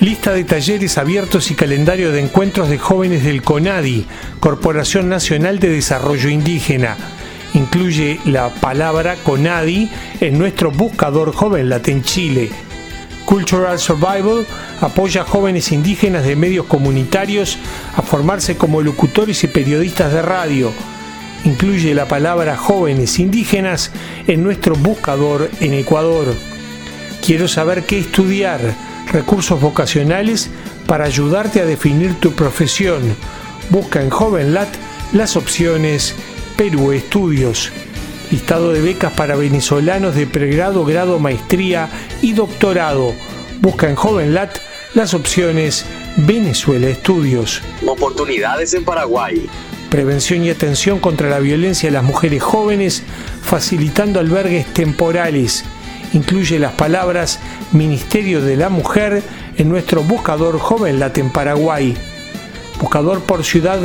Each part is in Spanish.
Lista de talleres abiertos y calendario de encuentros de jóvenes del CONADI, Corporación Nacional de Desarrollo Indígena. Incluye la palabra CONADI en nuestro buscador JovenLat en Chile. Cultural Survival apoya a jóvenes indígenas de medios comunitarios a formarse como locutores y periodistas de radio. Incluye la palabra jóvenes indígenas en nuestro buscador en Ecuador. Quiero saber qué estudiar, recursos vocacionales para ayudarte a definir tu profesión. Busca en JovenLat las opciones Perú Estudios. Listado de becas para venezolanos de pregrado, grado, maestría y doctorado. Busca en JovenLat las opciones Venezuela Estudios. Oportunidades en Paraguay. Prevención y atención contra la violencia de las mujeres jóvenes, facilitando albergues temporales. Incluye las palabras Ministerio de la Mujer en nuestro buscador JovenLat en Paraguay. Buscador por ciudad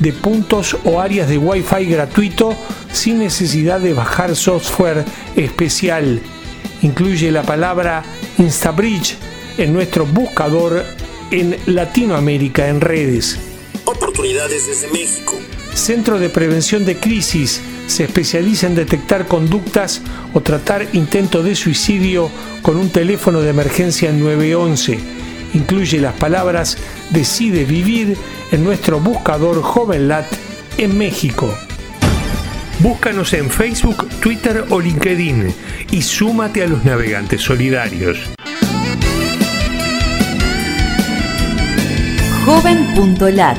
de puntos o áreas de Wi-Fi gratuito sin necesidad de bajar software especial. Incluye la palabra InstaBridge en nuestro buscador en Latinoamérica en redes. Oportunidades desde México. Centro de Prevención de Crisis se especializa en detectar conductas o tratar intento de suicidio con un teléfono de emergencia 911. Incluye las palabras Decide vivir en nuestro buscador JovenLat en México. Búscanos en Facebook, Twitter o LinkedIn y súmate a los navegantes solidarios. Joven.lat